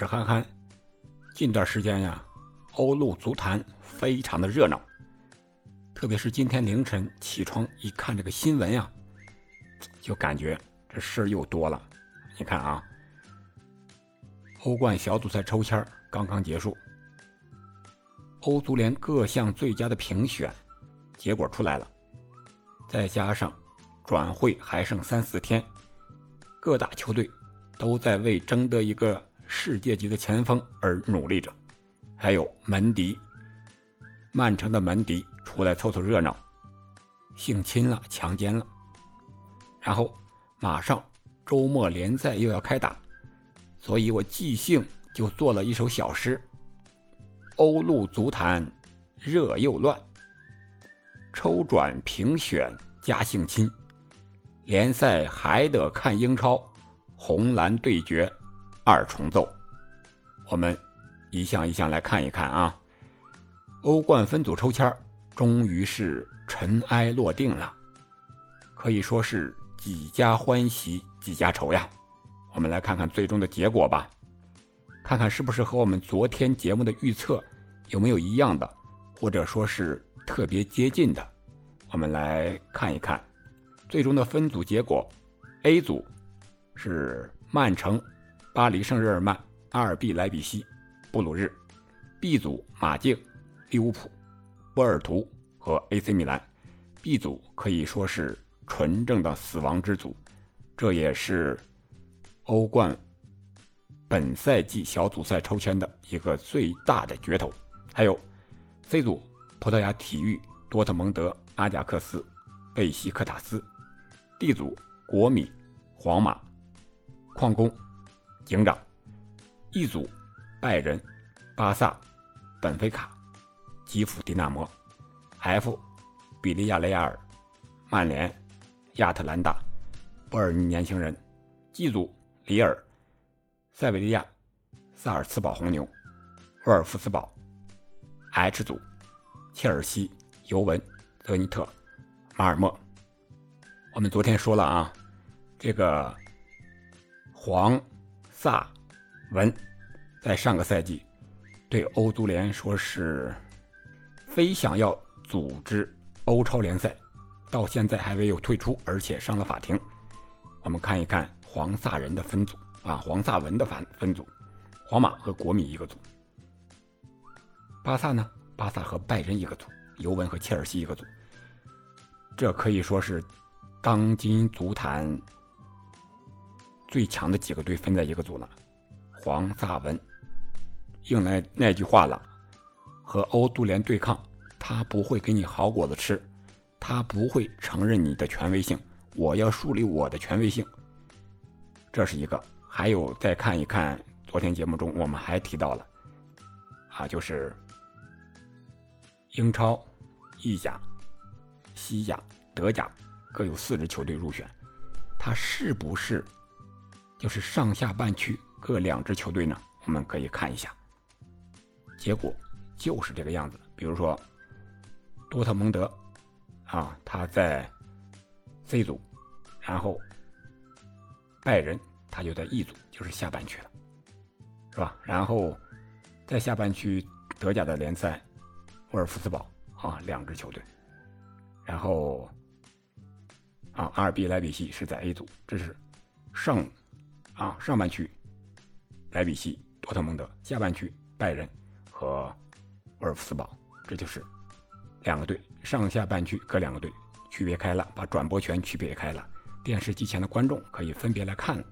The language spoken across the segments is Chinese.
是憨憨。近段时间呀，欧陆足坛非常的热闹，特别是今天凌晨起床一看这个新闻呀，就感觉这事又多了。你看啊，欧冠小组赛抽签刚刚结束，欧足联各项最佳的评选结果出来了，再加上转会还剩三四天，各大球队。都在为争得一个世界级的前锋而努力着，还有门迪，曼城的门迪出来凑凑热闹，性侵了，强奸了，然后马上周末联赛又要开打，所以我即兴就做了一首小诗：欧陆足坛热又乱，抽转评选加性侵，联赛还得看英超。红蓝对决，二重奏。我们一项一项来看一看啊。欧冠分组抽签终于是尘埃落定了，可以说是几家欢喜几家愁呀。我们来看看最终的结果吧，看看是不是和我们昨天节目的预测有没有一样的，或者说是特别接近的。我们来看一看最终的分组结果，A 组。是曼城、巴黎圣日耳曼、阿尔毕莱比锡、布鲁日；B 组马竞、利物浦、波尔图和 AC 米兰。B 组可以说是纯正的死亡之组，这也是欧冠本赛季小组赛抽签的一个最大的噱头。还有 C 组葡萄牙体育、多特蒙德、阿贾克斯、贝西克塔斯；D 组国米、皇马。矿工、警长、一组拜仁、巴萨、本菲卡、基辅迪纳摩、F、比利亚雷亚尔、曼联、亚特兰大、波尔尼年轻人、G 组里尔、塞维利亚、萨尔茨堡红牛、沃尔夫斯堡、H 组切尔西、尤文、泽尼特、马尔默。我们昨天说了啊，这个。黄、萨、文，在上个赛季对欧足联说是非想要组织欧超联赛，到现在还没有退出，而且上了法庭。我们看一看黄萨人的分组啊，黄萨文的分分组，皇马和国米一个组，巴萨呢？巴萨和拜仁一个组，尤文和切尔西一个组。这可以说是当今足坛。最强的几个队分在一个组了，黄萨文应来那句话了，和欧足联对抗，他不会给你好果子吃，他不会承认你的权威性，我要树立我的权威性。这是一个，还有再看一看昨天节目中我们还提到了，啊，就是英超、意甲、西甲、德甲各有四支球队入选，他是不是？就是上下半区各两支球队呢，我们可以看一下，结果就是这个样子。比如说，多特蒙德啊，他在 C 组，然后拜仁他就在 E 组，就是下半区了，是吧？然后在下半区德甲的联赛，沃尔夫斯堡啊，两支球队，然后啊，阿尔比莱比锡是在 A 组，这是上。啊，上半区，莱比锡、多特蒙德；下半区，拜仁和沃尔夫斯堡。这就是两个队，上下半区各两个队，区别开了，把转播权区别开了，电视机前的观众可以分别来看。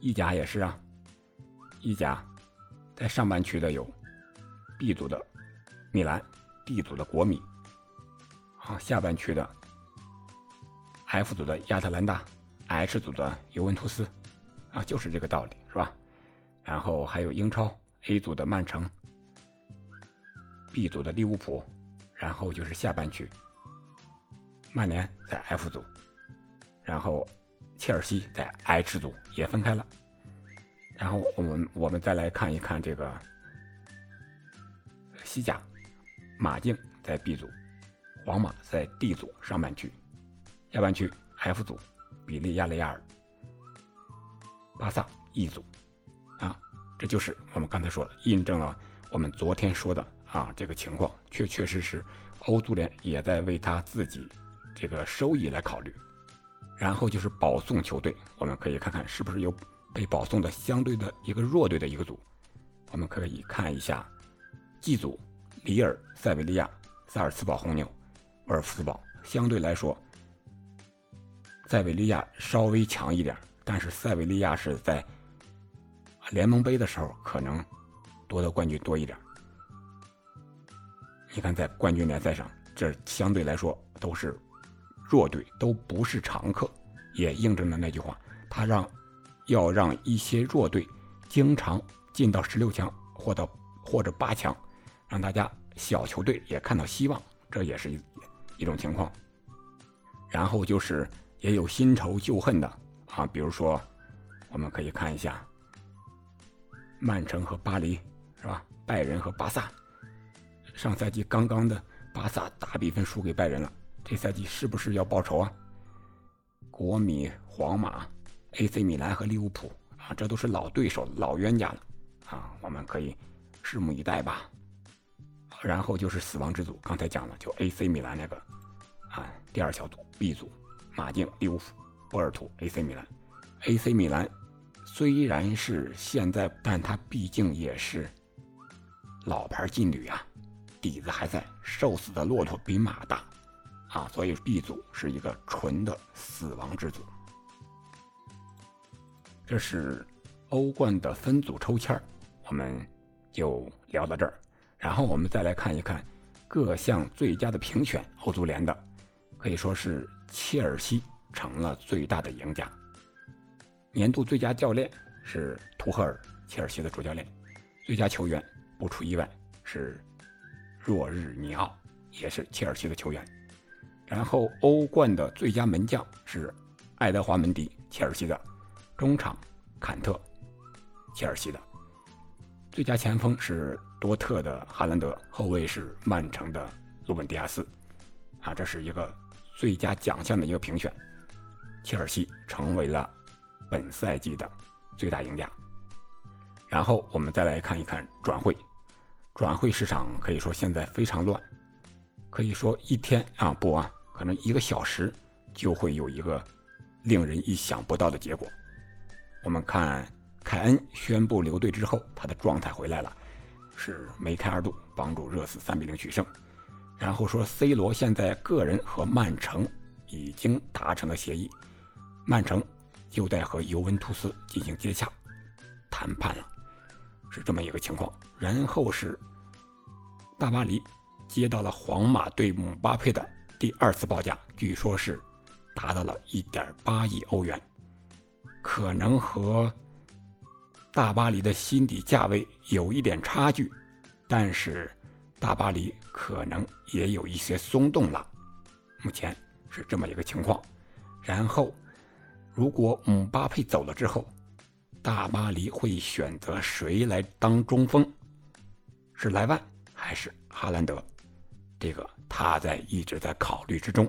意甲也是啊，意甲在上半区的有 B 组的米兰，D 组的国米，啊，下半区的 F 组的亚特兰大，H 组的尤文图斯。啊，就是这个道理，是吧？然后还有英超 A 组的曼城，B 组的利物浦，然后就是下半区，曼联在 F 组，然后切尔西在 H 组也分开了。然后我们我们再来看一看这个西甲，马竞在 B 组，皇马在 D 组上半区，下半区 F 组，比利亚雷亚尔。巴萨一组，啊这就是我们刚才说的，印证了我们昨天说的啊这个情况，确确实实，欧足联也在为他自己这个收益来考虑。然后就是保送球队，我们可以看看是不是有被保送的相对的一个弱队的一个组。我们可以看一下 G 组，里尔、塞维利亚、萨尔茨堡红牛、沃尔夫斯堡，相对来说，塞维利亚稍微强一点，但是塞维利亚是在。联盟杯的时候可能夺得冠军多一点。你看，在冠军联赛上，这相对来说都是弱队，都不是常客，也印证了那句话：他让要让一些弱队经常进到十六强或到或者八强，让大家小球队也看到希望，这也是一一种情况。然后就是也有新仇旧恨的啊，比如说，我们可以看一下。曼城和巴黎，是吧？拜仁和巴萨，上赛季刚刚的巴萨大比分输给拜仁了，这赛季是不是要报仇啊？国米、皇马、AC 米兰和利物浦啊，这都是老对手、老冤家了啊，我们可以拭目以待吧。然后就是死亡之组，刚才讲了，就 AC 米兰那个啊，第二小组 B 组，马竞、利物浦、波尔图、AC 米兰，AC 米兰。虽然是现在，但它毕竟也是老牌劲旅啊，底子还在。瘦死的骆驼比马大啊，所以 B 组是一个纯的死亡之组。这是欧冠的分组抽签我们就聊到这儿。然后我们再来看一看各项最佳的评选，欧足联的可以说是切尔西成了最大的赢家。年度最佳教练是图赫尔，切尔西的主教练。最佳球员不出意外是若日尼奥，也是切尔西的球员。然后欧冠的最佳门将是爱德华门迪，切尔西的。中场坎特，切尔西的。最佳前锋是多特的哈兰德，后卫是曼城的鲁本迪亚斯。啊，这是一个最佳奖项的一个评选，切尔西成为了。本赛季的最大赢家。然后我们再来看一看转会，转会市场可以说现在非常乱，可以说一天啊不啊，可能一个小时就会有一个令人意想不到的结果。我们看凯恩宣布留队之后，他的状态回来了，是梅开二度，帮助热刺三比零取胜。然后说 C 罗现在个人和曼城已经达成了协议，曼城。又在和尤文图斯进行接洽谈判了，是这么一个情况。然后是大巴黎接到了皇马对姆巴佩的第二次报价，据说是达到了一点八亿欧元，可能和大巴黎的心底价位有一点差距，但是大巴黎可能也有一些松动了。目前是这么一个情况，然后。如果姆巴佩走了之后，大巴黎会选择谁来当中锋？是莱万还是哈兰德？这个他在一直在考虑之中。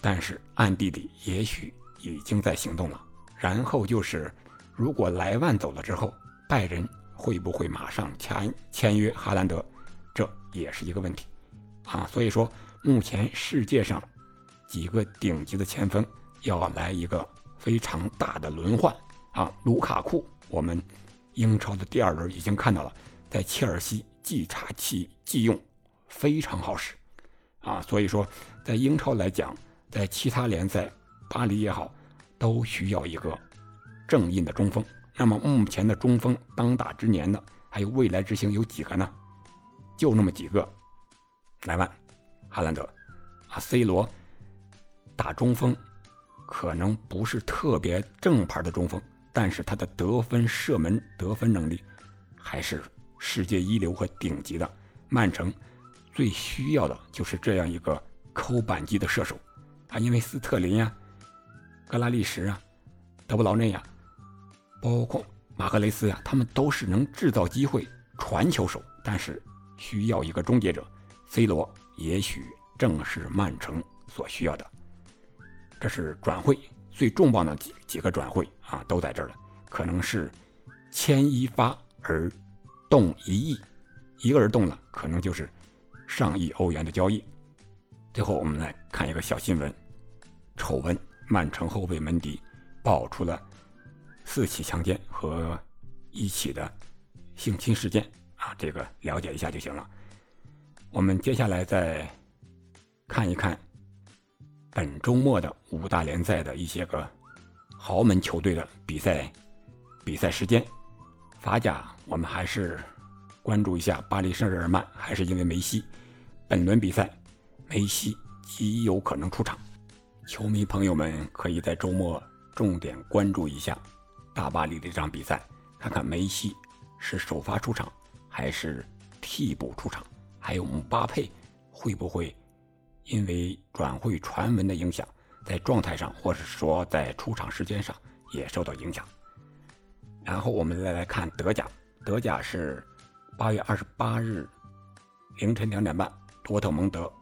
但是暗地里也许已经在行动了。然后就是，如果莱万走了之后，拜仁会不会马上签签约哈兰德？这也是一个问题啊。所以说，目前世界上几个顶级的前锋。要来一个非常大的轮换啊！卢卡库，我们英超的第二轮已经看到了，在切尔西即插即即用，非常好使啊！所以说，在英超来讲，在其他联赛，巴黎也好，都需要一个正印的中锋。那么目前的中锋当打之年的，还有未来之星有几个呢？就那么几个，莱万、哈兰德啊，C 罗打中锋。可能不是特别正牌的中锋，但是他的得分、射门、得分能力还是世界一流和顶级的。曼城最需要的就是这样一个抠板机的射手啊，因为斯特林呀、格拉利什啊、德布劳内呀，包括马赫雷斯呀，他们都是能制造机会传球手，但是需要一个终结者。C 罗也许正是曼城所需要的。这是转会最重磅的几几个转会啊，都在这儿了。可能是牵一发而动一亿，一个人动了，可能就是上亿欧元的交易。最后，我们来看一个小新闻：丑闻，曼城后卫门迪爆出了四起强奸和一起的性侵事件啊，这个了解一下就行了。我们接下来再看一看本周末的五大联赛的一些个豪门球队的比赛比赛时间。法甲，我们还是关注一下巴黎圣日耳曼，还是因为梅西。本轮比赛，梅西极有可能出场，球迷朋友们可以在周末重点关注一下大巴黎的这场比赛，看看梅西是首发出场还是替补出场，还有姆巴佩会不会因为转会传闻的影响，在状态上或者说在出场时间上也受到影响。然后我们再来看德甲，德甲是八月二十八日凌晨两点半，多特蒙德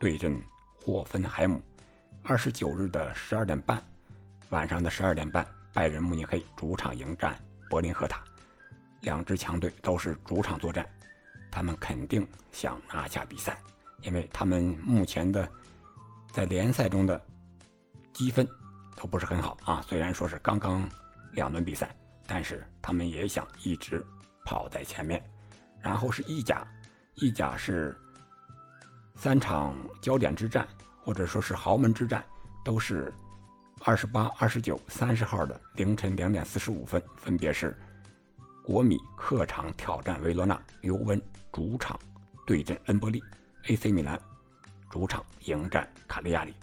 对阵霍芬海姆；二十九日的十二点半，晚上的十二点半，拜仁慕尼黑主场迎战柏林赫塔。两支强队都是主场作战，他们肯定想拿下比赛，因为他们目前的在联赛中的积分都不是很好啊。虽然说是刚刚两轮比赛。但是他们也想一直跑在前面，然后是意甲，意甲是三场焦点之战，或者说是豪门之战，都是二十八、二十九、三十号的凌晨两点四十五分，分别是国米客场挑战维罗纳，尤文主场对阵恩波利，AC 米兰主场迎战卡利亚里。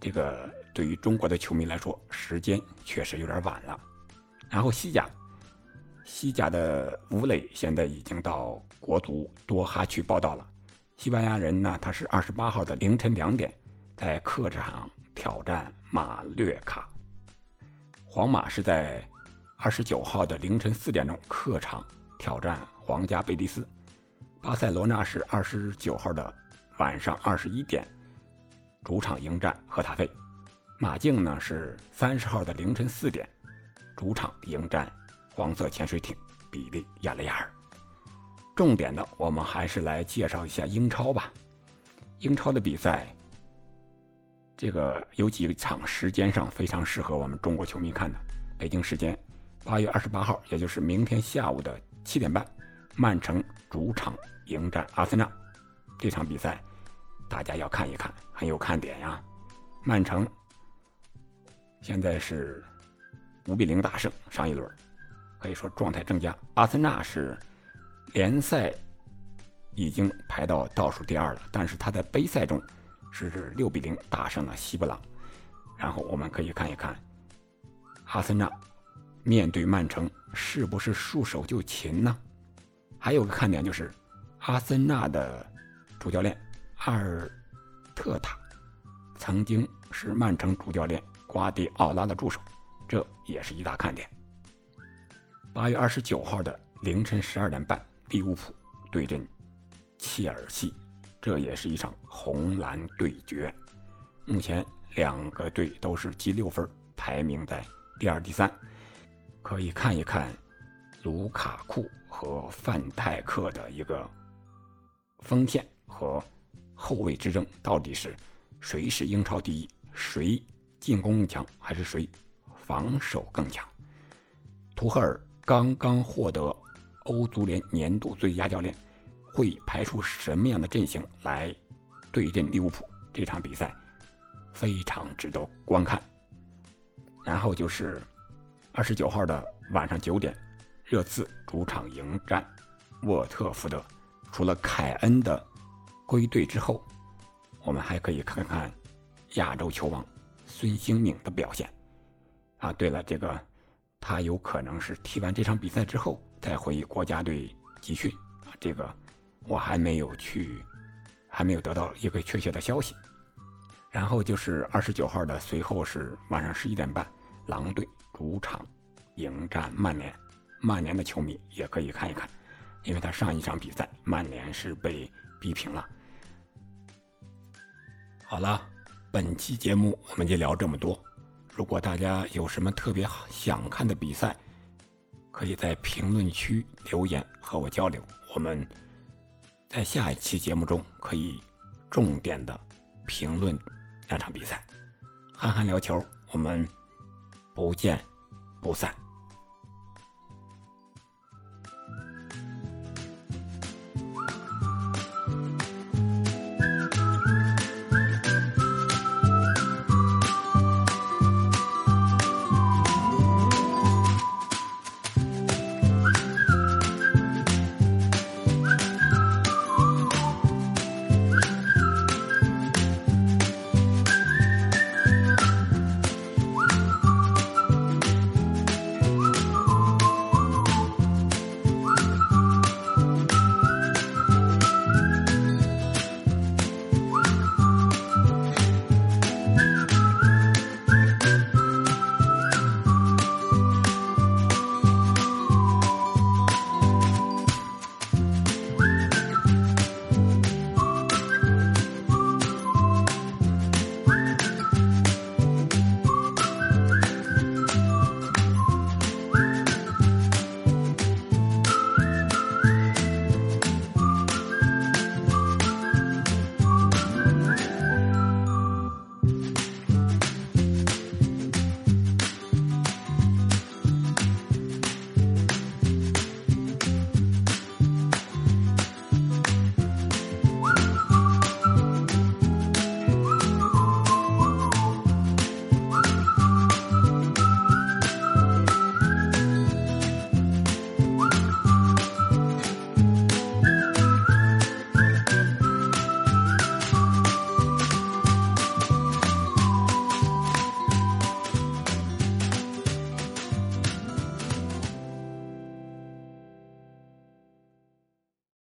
这个对于中国的球迷来说，时间确实有点晚了。然后西甲，西甲的吴磊现在已经到国足多哈去报道了。西班牙人呢，他是二十八号的凌晨两点，在客场挑战马略卡。皇马是在二十九号的凌晨四点钟客场挑战皇家贝蒂斯。巴塞罗那是二十九号的晚上二十一点，主场迎战赫塔费。马竞呢是三十号的凌晨四点。主场迎战黄色潜水艇比利亚雷亚尔。重点的，我们还是来介绍一下英超吧。英超的比赛，这个有几场时间上非常适合我们中国球迷看的。北京时间八月二十八号，也就是明天下午的七点半，曼城主场迎战阿森纳。这场比赛大家要看一看，很有看点呀。曼城现在是。五比零大胜上一轮，可以说状态正佳。阿森纳是联赛已经排到倒数第二了，但是他在杯赛中是六比零大胜了西布朗。然后我们可以看一看阿森纳面对曼城是不是束手就擒呢？还有个看点就是阿森纳的主教练阿尔特塔曾经是曼城主教练瓜迪奥拉的助手。这也是一大看点。八月二十九号的凌晨十二点半，利物浦对阵切尔西，这也是一场红蓝对决。目前两个队都是积六分，排名在第二、第三。可以看一看卢卡库和范泰克的一个锋线和后卫之争，到底是谁是英超第一？谁进攻更强，还是谁？防守更强。图赫尔刚刚获得欧足联年度最佳教练，会排出什么样的阵型来对阵利物浦？这场比赛非常值得观看。然后就是二十九号的晚上九点，热刺主场迎战沃特福德。除了凯恩的归队之后，我们还可以看看亚洲球王孙兴敏的表现。啊，对了，这个他有可能是踢完这场比赛之后再回国家队集训啊，这个我还没有去，还没有得到一个确切的消息。然后就是二十九号的，随后是晚上十一点半，狼队主场迎战曼联，曼联的球迷也可以看一看，因为他上一场比赛曼联是被逼平了。好了，本期节目我们就聊这么多。如果大家有什么特别想看的比赛，可以在评论区留言和我交流。我们在下一期节目中可以重点的评论两场比赛。憨憨聊球，我们不见不散。